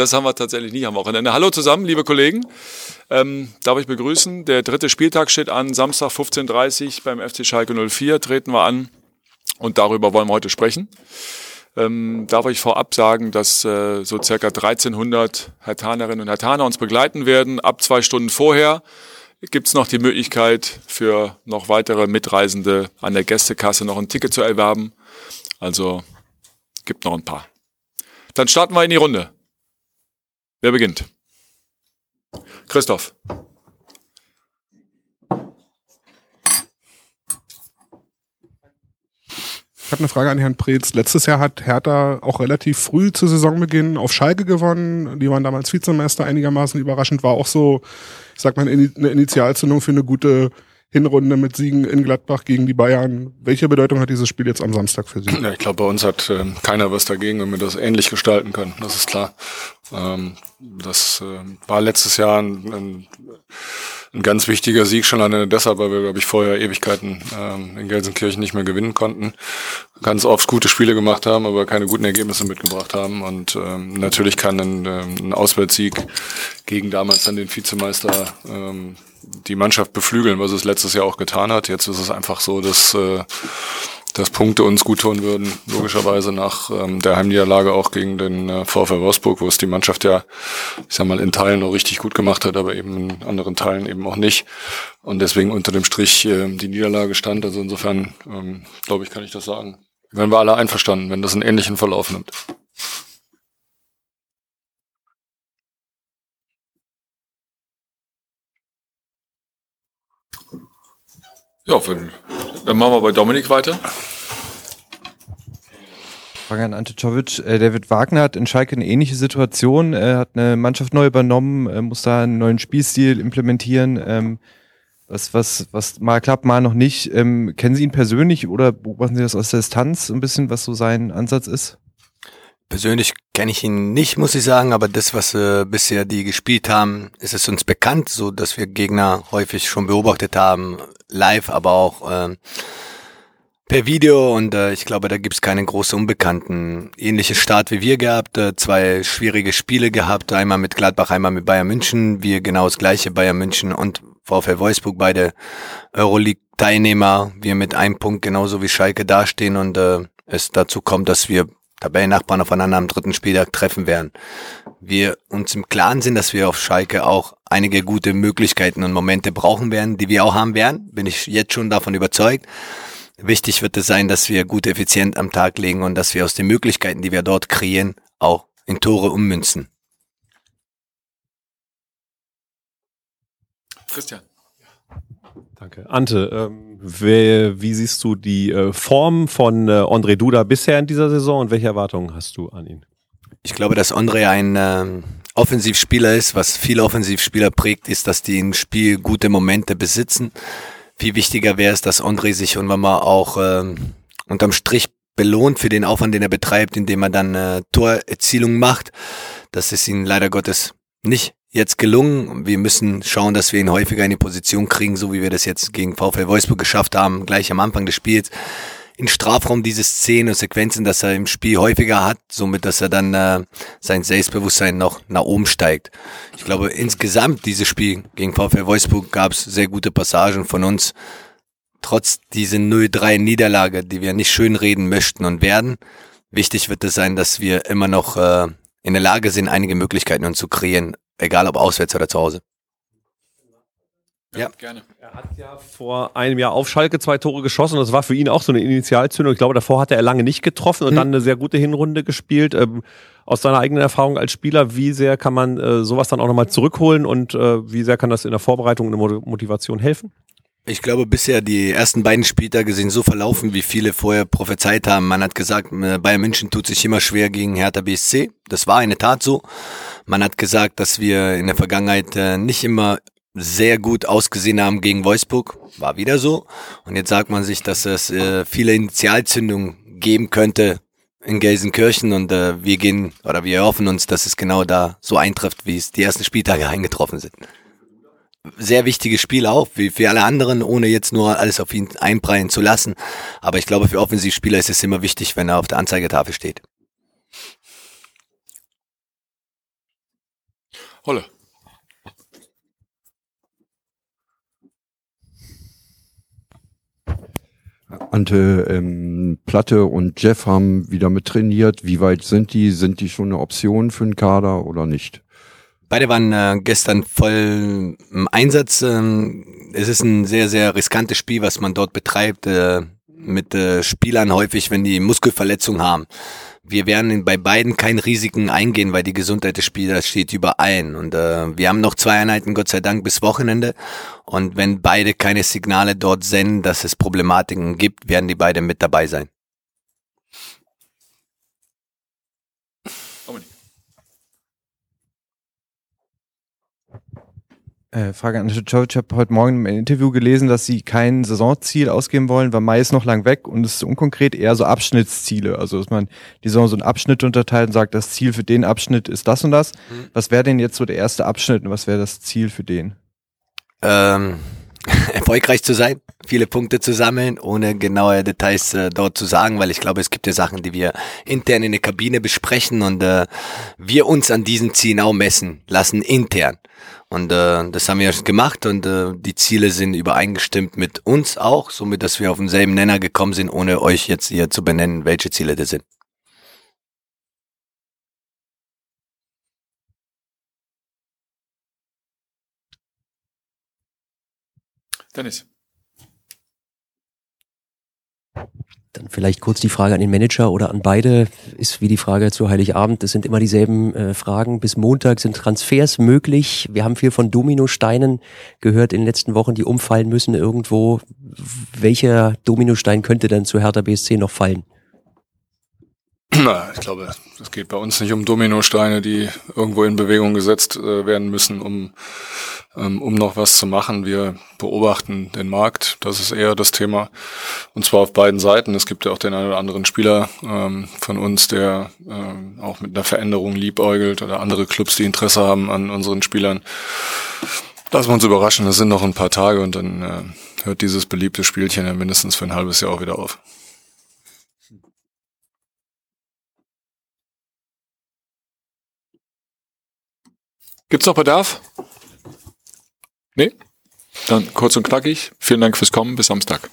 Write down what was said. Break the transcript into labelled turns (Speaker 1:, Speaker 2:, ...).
Speaker 1: das haben wir tatsächlich nicht am Wochenende. Hallo zusammen, liebe Kollegen. Ähm, darf ich begrüßen. Der dritte Spieltag steht an, Samstag 15.30 Uhr beim FC Schalke 04 treten wir an und darüber wollen wir heute sprechen. Ähm, darf ich vorab sagen, dass äh, so circa 1300 Hertanerinnen und Hertaner uns begleiten werden. Ab zwei Stunden vorher gibt es noch die Möglichkeit für noch weitere Mitreisende an der Gästekasse noch ein Ticket zu erwerben. Also gibt noch ein paar. Dann starten wir in die Runde. Wer beginnt? Christoph.
Speaker 2: Ich habe eine Frage an Herrn Preetz. Letztes Jahr hat Hertha auch relativ früh zu Saisonbeginn auf Schalke gewonnen. Die waren damals Vizemeister, einigermaßen überraschend. War auch so, ich sag mal, eine Initialzündung für eine gute Hinrunde mit Siegen in Gladbach gegen die Bayern. Welche Bedeutung hat dieses Spiel jetzt am Samstag für Sie?
Speaker 3: Ja, ich glaube, bei uns hat äh, keiner was dagegen, wenn wir das ähnlich gestalten können. Das ist klar. Ähm, das äh, war letztes Jahr ein, ein ein ganz wichtiger Sieg schon alleine deshalb, weil wir, glaube ich, vorher Ewigkeiten ähm, in Gelsenkirchen nicht mehr gewinnen konnten. Ganz oft gute Spiele gemacht haben, aber keine guten Ergebnisse mitgebracht haben. Und ähm, natürlich kann ein, ähm, ein Auswärtssieg gegen damals dann den Vizemeister ähm, die Mannschaft beflügeln, was es letztes Jahr auch getan hat. Jetzt ist es einfach so, dass äh, dass Punkte uns gut tun würden, logischerweise nach ähm, der Heimniederlage auch gegen den äh, VfL Wolfsburg, wo es die Mannschaft ja, ich sag mal, in Teilen noch richtig gut gemacht hat, aber eben in anderen Teilen eben auch nicht. Und deswegen unter dem Strich äh, die Niederlage stand. Also insofern, ähm, glaube ich, kann ich das sagen. Wären wir alle einverstanden, wenn das einen ähnlichen Verlauf nimmt.
Speaker 1: Ja, dann machen wir bei Dominik weiter.
Speaker 4: Frage an Ante Czovic. Äh, David Wagner hat in Schalke eine ähnliche Situation. Er hat eine Mannschaft neu übernommen, muss da einen neuen Spielstil implementieren. Ähm, was, was, was mal klappt, mal noch nicht. Ähm, kennen Sie ihn persönlich oder beobachten Sie das aus der Distanz ein bisschen, was so sein Ansatz ist?
Speaker 5: Persönlich kenne ich ihn nicht, muss ich sagen, aber das, was äh, bisher die gespielt haben, ist es uns bekannt, so dass wir Gegner häufig schon beobachtet haben, live, aber auch äh, per Video. Und äh, ich glaube, da gibt's keine große Unbekannten. Ähnliche Start wie wir gehabt, äh, zwei schwierige Spiele gehabt, einmal mit Gladbach, einmal mit Bayern München, wir genau das gleiche, Bayern München und VfL Wolfsburg, beide Euroleague-Teilnehmer, wir mit einem Punkt genauso wie Schalke dastehen und äh, es dazu kommt, dass wir Tabellennachbarn aufeinander am dritten Spieltag treffen werden. Wir uns im Klaren sind, dass wir auf Schalke auch einige gute Möglichkeiten und Momente brauchen werden, die wir auch haben werden, bin ich jetzt schon davon überzeugt. Wichtig wird es sein, dass wir gut effizient am Tag legen und dass wir aus den Möglichkeiten, die wir dort kreieren, auch in Tore ummünzen.
Speaker 1: Christian.
Speaker 6: Danke. Ante, ähm, wer, wie siehst du die äh, Form von äh, André Duda bisher in dieser Saison und welche Erwartungen hast du an ihn?
Speaker 5: Ich glaube, dass André ein ähm, Offensivspieler ist. Was viele Offensivspieler prägt, ist, dass die im Spiel gute Momente besitzen. Viel wichtiger wäre es, dass André sich irgendwann mal auch ähm, unterm Strich belohnt für den Aufwand, den er betreibt, indem er dann äh, Torerzielung macht. Das ist ihm leider Gottes nicht jetzt gelungen. Wir müssen schauen, dass wir ihn häufiger in die Position kriegen, so wie wir das jetzt gegen VfL Wolfsburg geschafft haben, gleich am Anfang des Spiels. In Strafraum diese Szenen und Sequenzen, dass er im Spiel häufiger hat, somit, dass er dann äh, sein Selbstbewusstsein noch nach oben steigt. Ich glaube, insgesamt dieses Spiel gegen VfL Wolfsburg gab es sehr gute Passagen von uns. Trotz dieser 0-3 Niederlage, die wir nicht schön reden möchten und werden, wichtig wird es sein, dass wir immer noch äh, in der Lage sind, einige Möglichkeiten uns zu kreieren, egal ob auswärts oder zu Hause.
Speaker 6: Ja, gerne. Er hat ja vor einem Jahr auf Schalke zwei Tore geschossen. Das war für ihn auch so eine Initialzündung. Ich glaube, davor hatte er lange nicht getroffen und hm. dann eine sehr gute Hinrunde gespielt. Ähm, aus deiner eigenen Erfahrung als Spieler, wie sehr kann man äh, sowas dann auch nochmal zurückholen und äh, wie sehr kann das in der Vorbereitung und der Motivation helfen?
Speaker 5: Ich glaube, bisher die ersten beiden Spieltage sind so verlaufen, wie viele vorher prophezeit haben. Man hat gesagt, äh, Bayern München tut sich immer schwer gegen Hertha BSC. Das war eine Tat so. Man hat gesagt, dass wir in der Vergangenheit äh, nicht immer sehr gut ausgesehen haben gegen Wolfsburg. War wieder so. Und jetzt sagt man sich, dass es äh, viele Initialzündungen geben könnte in Gelsenkirchen und wir gehen oder wir hoffen uns, dass es genau da so eintrifft, wie es die ersten Spieltage eingetroffen sind sehr wichtiges Spiel auch, wie für alle anderen, ohne jetzt nur alles auf ihn einprallen zu lassen. Aber ich glaube, für Offensivspieler ist es immer wichtig, wenn er auf der Anzeigetafel steht.
Speaker 1: Holle.
Speaker 7: Ante, ähm, Platte und Jeff haben wieder mit trainiert. Wie weit sind die? Sind die schon eine Option für den Kader oder nicht?
Speaker 5: Beide waren äh, gestern voll im Einsatz. Ähm, es ist ein sehr, sehr riskantes Spiel, was man dort betreibt, äh, mit äh, Spielern häufig, wenn die Muskelverletzungen haben. Wir werden bei beiden kein Risiken eingehen, weil die Gesundheit des Spielers steht über allen. Und äh, wir haben noch zwei Einheiten, Gott sei Dank, bis Wochenende. Und wenn beide keine Signale dort senden, dass es Problematiken gibt, werden die beide mit dabei sein.
Speaker 4: Äh, Frage an Jovic. Ich habe heute Morgen im Interview gelesen, dass sie kein Saisonziel ausgeben wollen, weil Mai ist noch lang weg und es ist unkonkret eher so Abschnittsziele. Also dass man die Saison so in Abschnitte unterteilt und sagt, das Ziel für den Abschnitt ist das und das. Mhm. Was wäre denn jetzt so der erste Abschnitt und was wäre das Ziel für den?
Speaker 5: Ähm, erfolgreich zu sein, viele Punkte zu sammeln, ohne genaue Details äh, dort zu sagen, weil ich glaube, es gibt ja Sachen, die wir intern in der Kabine besprechen und äh, wir uns an diesen Zielen auch messen lassen intern. Und äh, das haben wir gemacht und äh, die Ziele sind übereingestimmt mit uns auch, somit dass wir auf denselben Nenner gekommen sind, ohne euch jetzt hier zu benennen, welche Ziele das sind.
Speaker 1: Dennis.
Speaker 8: Dann vielleicht kurz die Frage an den Manager oder an beide. Ist wie die Frage zu Heiligabend. Das sind immer dieselben äh, Fragen. Bis Montag sind Transfers möglich. Wir haben viel von Dominosteinen gehört in den letzten Wochen, die umfallen müssen irgendwo. Welcher Dominostein könnte dann zu Hertha BSC noch fallen?
Speaker 3: Na, ich glaube, es geht bei uns nicht um Dominosteine, die irgendwo in Bewegung gesetzt äh, werden müssen, um, ähm, um noch was zu machen. Wir beobachten den Markt, das ist eher das Thema. Und zwar auf beiden Seiten. Es gibt ja auch den einen oder anderen Spieler ähm, von uns, der ähm, auch mit einer Veränderung liebäugelt oder andere Clubs, die Interesse haben an unseren Spielern. Lassen wir uns überraschen, es sind noch ein paar Tage und dann äh, hört dieses beliebte Spielchen ja mindestens für ein halbes Jahr auch wieder auf.
Speaker 1: Gibt's noch Bedarf? Nee? Dann kurz und knackig. Vielen Dank fürs Kommen. Bis Samstag.